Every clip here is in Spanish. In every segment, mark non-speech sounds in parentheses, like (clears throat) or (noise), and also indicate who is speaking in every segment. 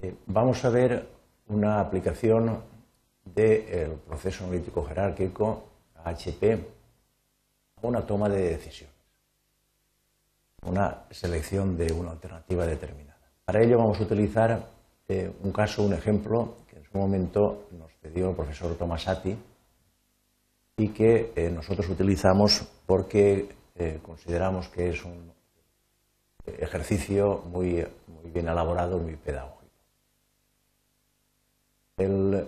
Speaker 1: Eh, vamos a ver una aplicación del proceso analítico jerárquico HP a una toma de decisiones, una selección de una alternativa determinada. Para ello vamos a utilizar eh, un caso, un ejemplo que en su momento nos cedió el profesor Tomasati y que eh, nosotros utilizamos porque consideramos que es un ejercicio muy, muy bien elaborado, muy pedagógico. El,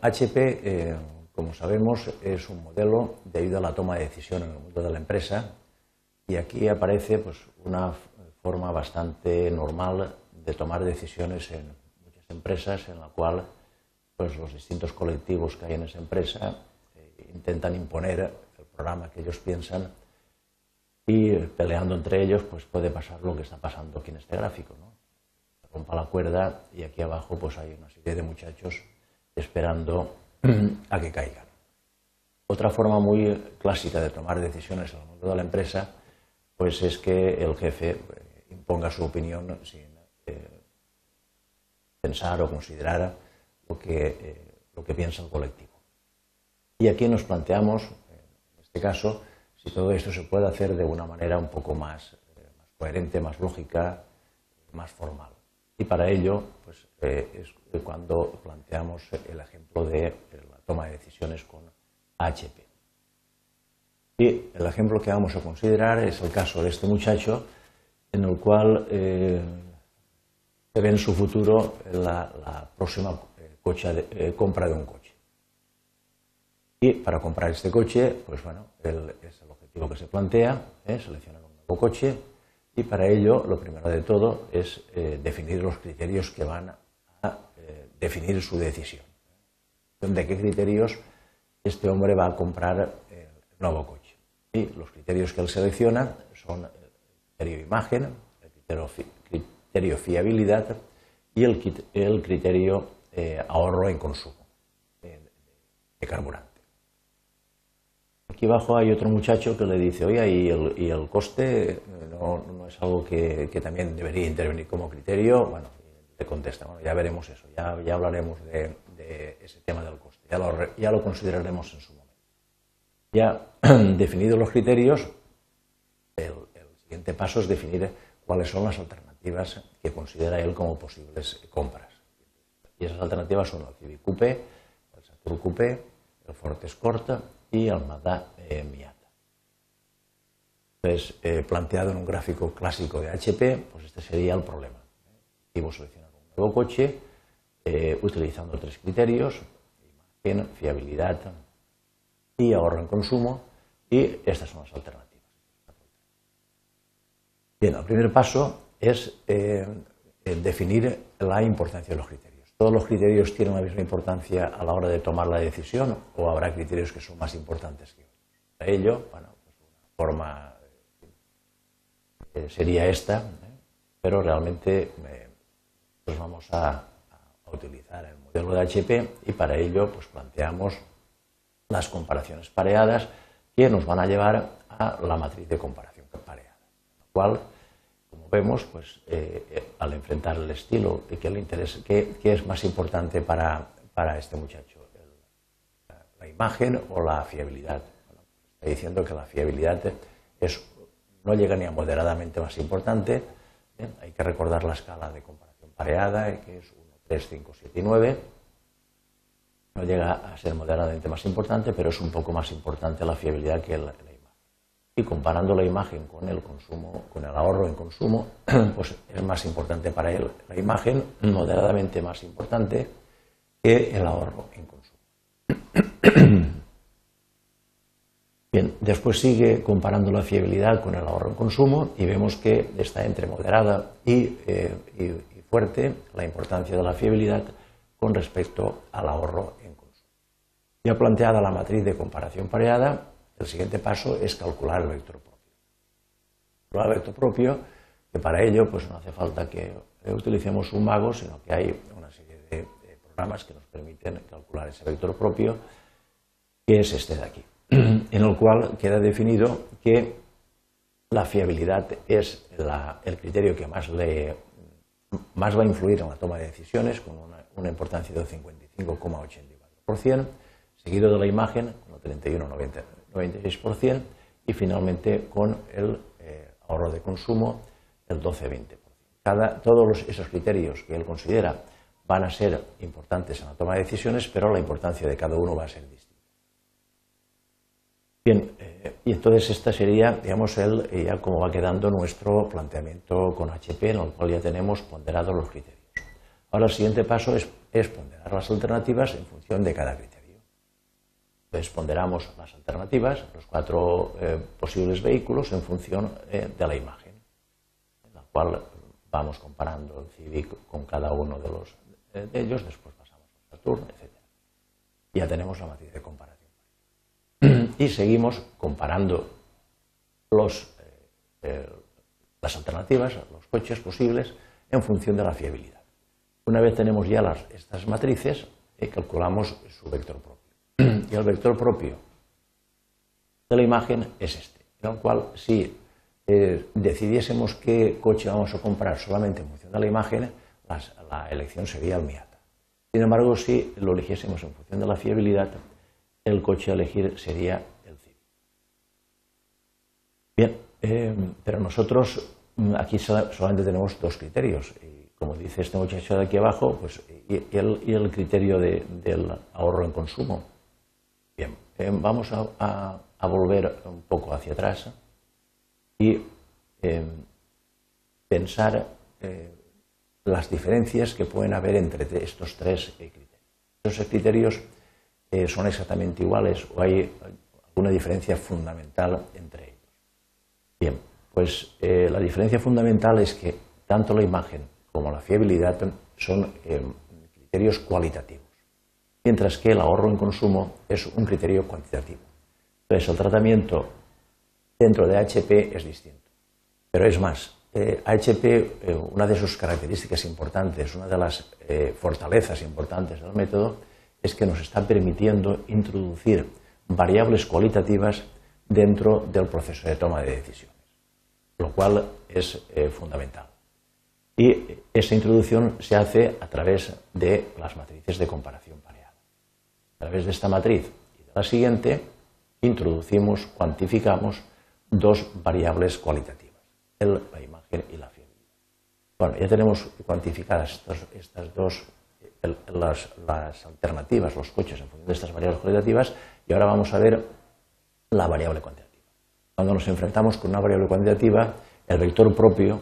Speaker 1: HP, eh, como sabemos, es un modelo de ayuda a la toma de decisión en el mundo de la empresa y aquí aparece pues, una forma bastante normal de tomar decisiones en muchas empresas en la cual pues, los distintos colectivos que hay en esa empresa eh, intentan imponer el programa que ellos piensan y peleando entre ellos pues puede pasar lo que está pasando aquí en este gráfico. ¿no? Rompa la cuerda y aquí abajo pues hay una serie de muchachos esperando (clears throat) a que caigan. Otra forma muy clásica de tomar decisiones en el mundo de la empresa pues es que el jefe eh, imponga su opinión sin eh, pensar o considerar lo que, eh, lo que piensa el colectivo. Y aquí nos planteamos, en este caso, si todo esto se puede hacer de una manera un poco más, más coherente, más lógica, más formal. Y para ello, pues, eh, es cuando planteamos el ejemplo de la toma de decisiones con HP. Y el ejemplo que vamos a considerar es el caso de este muchacho, en el cual eh, se ve en su futuro la, próxima eh, compra de un coche. Y para comprar este coche, pues bueno, es el objetivo que se plantea, seleccionar un nuevo coche, y para ello, lo primero de todo es eh, definir los criterios que van a eh, definir su decisión. ¿De qué criterios este hombre va a comprar el nuevo coche? Y los criterios que él selecciona son el criterio imagen, el criterio, fiabilidad y el, criterio eh, ahorro en consumo de carburante. Aquí abajo hay otro muchacho que le dice, oye, y el, coste eh, no, es algo que, también debería intervenir como criterio. Bueno, le contesta, bueno, ya veremos eso, ya, ya hablaremos de, ese tema del coste, ya lo, ya lo consideraremos en su momento. Ya (clears throat) definidos los criterios, el, siguiente paso es definir cuáles son las alternativas que considera él como posibles compras. Y esas alternativas son el Civic Coupé, el Saturn Coupé, el Ford Escort y el Mazda eh, Miata. Entonces, eh, planteado en un gráfico clásico de HP, pues este sería el problema. Debo seleccionar un nuevo coche eh, utilizando tres criterios, imagen, fiabilidad y ahorro en consumo, y estas son las alternativas. Bien, el primer paso es definir la importancia de los criterios. ¿Todos los criterios tienen la misma importancia a la hora de tomar la decisión o habrá criterios que son más importantes que otros? Para ello, bueno, pues una forma eh, sería esta, ¿eh? pero realmente pues vamos a, utilizar el modelo de HP y para ello pues planteamos las comparaciones pareadas que nos van a llevar a la matriz de comparación pareada, la cual vemos, pues eh, eh, al enfrentar el estilo, ¿qué, le interesa, qué, es más importante para, este muchacho? ¿La imagen o la fiabilidad? está diciendo que la fiabilidad es, no llega ni a moderadamente más importante. ¿eh? Hay que recordar la escala de comparación pareada, que es 1, 3, 5, 7 y 9. No llega a ser moderadamente más importante, pero es un poco más importante la fiabilidad que la, y comparando la imagen con el consumo, con el ahorro en consumo, (clears throat) pues es más importante para él la imagen, moderadamente más importante que el ahorro en consumo. (clears throat) Bien, después sigue comparando la fiabilidad con el ahorro en consumo y vemos que está entre moderada y, eh, y fuerte la importancia de la fiabilidad con respecto al ahorro en consumo. Ya planteada la matriz de comparación pareada, el siguiente paso es calcular el vector propio. Calcular el vector propio, que para ello pues no hace falta que utilicemos un mago, sino que hay una serie de, programas que nos permiten calcular ese vector propio, que es este de aquí, (clears throat) en el cual queda definido que la fiabilidad es el criterio que más le más va a influir en la toma de decisiones con una, importancia del 55,84%, seguido de la imagen con el 31,96% y finalmente con el eh, ahorro de consumo el 12,20%. todos esos criterios que él considera van a ser importantes en la toma de decisiones, pero la importancia de cada uno va a ser distinta. Bien, eh, y entonces esta sería, digamos, el, eh, ya como va quedando nuestro planteamiento con HP, en el cual ya tenemos ponderados los criterios. Ahora el siguiente paso es, ponderar las alternativas en función de cada criterio. Entonces ponderamos las alternativas, los cuatro eh, posibles vehículos, en función de la imagen, en la cual vamos comparando el Civic con cada uno de, los, de ellos, después pasamos al Saturn, etc. Ya tenemos la matriz de comparación (clears throat) y seguimos comparando eh, eh, las alternativas, los coches posibles, en función de la fiabilidad. Una vez tenemos ya estas matrices, eh, calculamos su vector propio. Y el vector propio de la imagen es este, en el cual si decidiésemos qué coche vamos a comprar solamente en función de la imagen, la elección sería el Miata. Sin embargo, si lo eligiésemos en función de la fiabilidad, el coche a elegir sería el Civic. Bien, eh, pero nosotros mm, aquí solamente tenemos dos criterios. Y como dice este muchacho de aquí abajo, pues, y, el, criterio del ahorro en consumo. Bien, eh, vamos a, volver un poco hacia atrás y eh, pensar las diferencias que pueden haber entre estos tres criterios. Estos criterios eh, son exactamente iguales o hay alguna diferencia fundamental entre ellos. Bien, pues eh, la diferencia fundamental es que tanto la imagen como la fiabilidad son eh, criterios cualitativos, mientras que el ahorro en consumo es un criterio cuantitativo. Entonces, el tratamiento dentro de HP es distinto. Pero es más, HP, una de sus características importantes, una de las fortalezas importantes del método, es que nos está permitiendo introducir variables cualitativas dentro del proceso de toma de decisiones, lo cual es eh, fundamental. Y esa introducción se hace a través de las matrices de comparación. A través de esta matriz y de la siguiente, introducimos, cuantificamos dos variables cualitativas, la imagen y la fiabilidad. Bueno, ya tenemos cuantificadas estas dos las, alternativas, los coches en función de estas variables cualitativas y ahora vamos a ver la variable cuantitativa. Cuando nos enfrentamos con una variable cuantitativa, el vector propio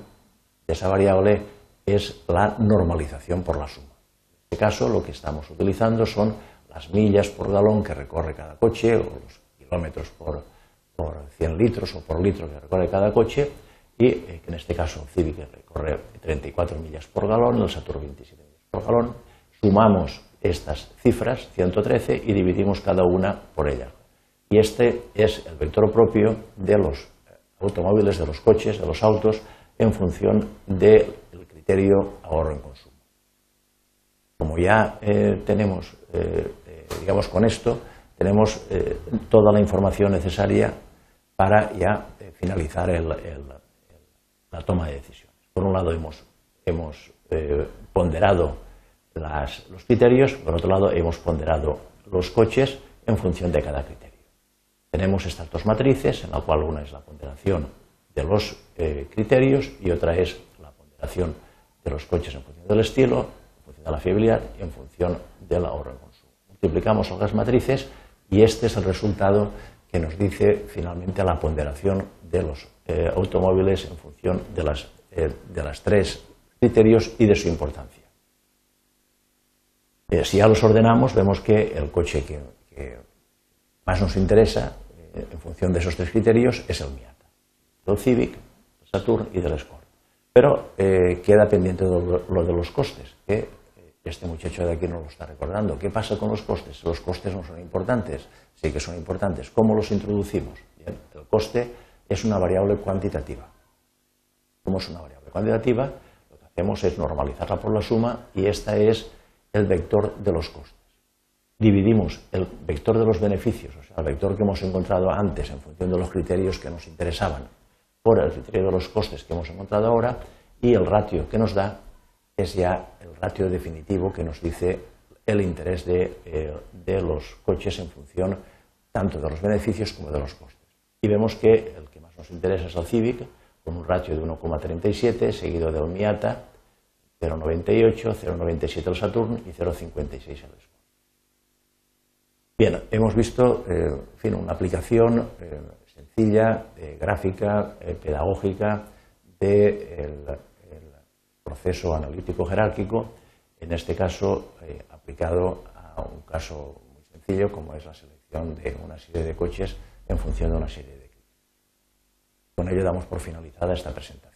Speaker 1: de esa variable es la normalización por la suma. En este caso, lo que estamos utilizando son las millas por galón que recorre cada coche o los kilómetros por, por 100 litros o por litro que recorre cada coche y eh, en este caso el Civic recorre 34 millas por galón, el Saturn 27 millas por galón sumamos estas cifras, 113, y dividimos cada una por ella. Y este es el vector propio de los automóviles, de los coches, de los autos, en función del criterio ahorro en consumo. Como ya eh, tenemos, eh, eh, digamos, con esto, tenemos toda la información necesaria para ya finalizar la toma de decisiones. Por un lado, hemos, hemos ponderado los criterios, por otro lado hemos ponderado los coches en función de cada criterio. Tenemos estas dos matrices, en la cual una es la ponderación de los eh, criterios y otra es la ponderación de los coches en función del estilo, en función de la fiabilidad y en función del ahorro consumo. Multiplicamos las matrices y este es el resultado que nos dice finalmente la ponderación de los eh, automóviles en función de, las, eh, de las tres criterios y de su importancia. Eh, si ya los ordenamos, vemos que el coche que, más nos interesa, eh, en función de esos tres criterios, es el Miata, el Civic, el Saturn y del Escort. Pero eh, queda pendiente lo, de los costes, que este muchacho de aquí nos lo está recordando. ¿Qué pasa con los costes? Los costes no son importantes, sí que son importantes. ¿Cómo los introducimos? el coste es una variable cuantitativa. ¿Cómo es una variable cuantitativa? Lo que hacemos es normalizarla por la suma y esta es el vector de los costes. Dividimos el vector de los beneficios, o sea, el vector que hemos encontrado antes en función de los criterios que nos interesaban, por el criterio de los costes que hemos encontrado ahora y el ratio que nos da es ya el ratio definitivo que nos dice el interés de, de los coches en función tanto de los beneficios como de los costes. Y vemos que el que más nos interesa es el Civic, con un ratio de 1,37, seguido del Miata, 0,98, 0,97 el Saturn y 0,56 el Sport. Bien, hemos visto eh, en fin, una aplicación eh, sencilla, eh, gráfica, pedagógica del proceso analítico jerárquico, en este caso aplicado a un caso muy sencillo como es la selección de una serie de coches en función de una serie de. Con ello damos por finalizada esta presentación.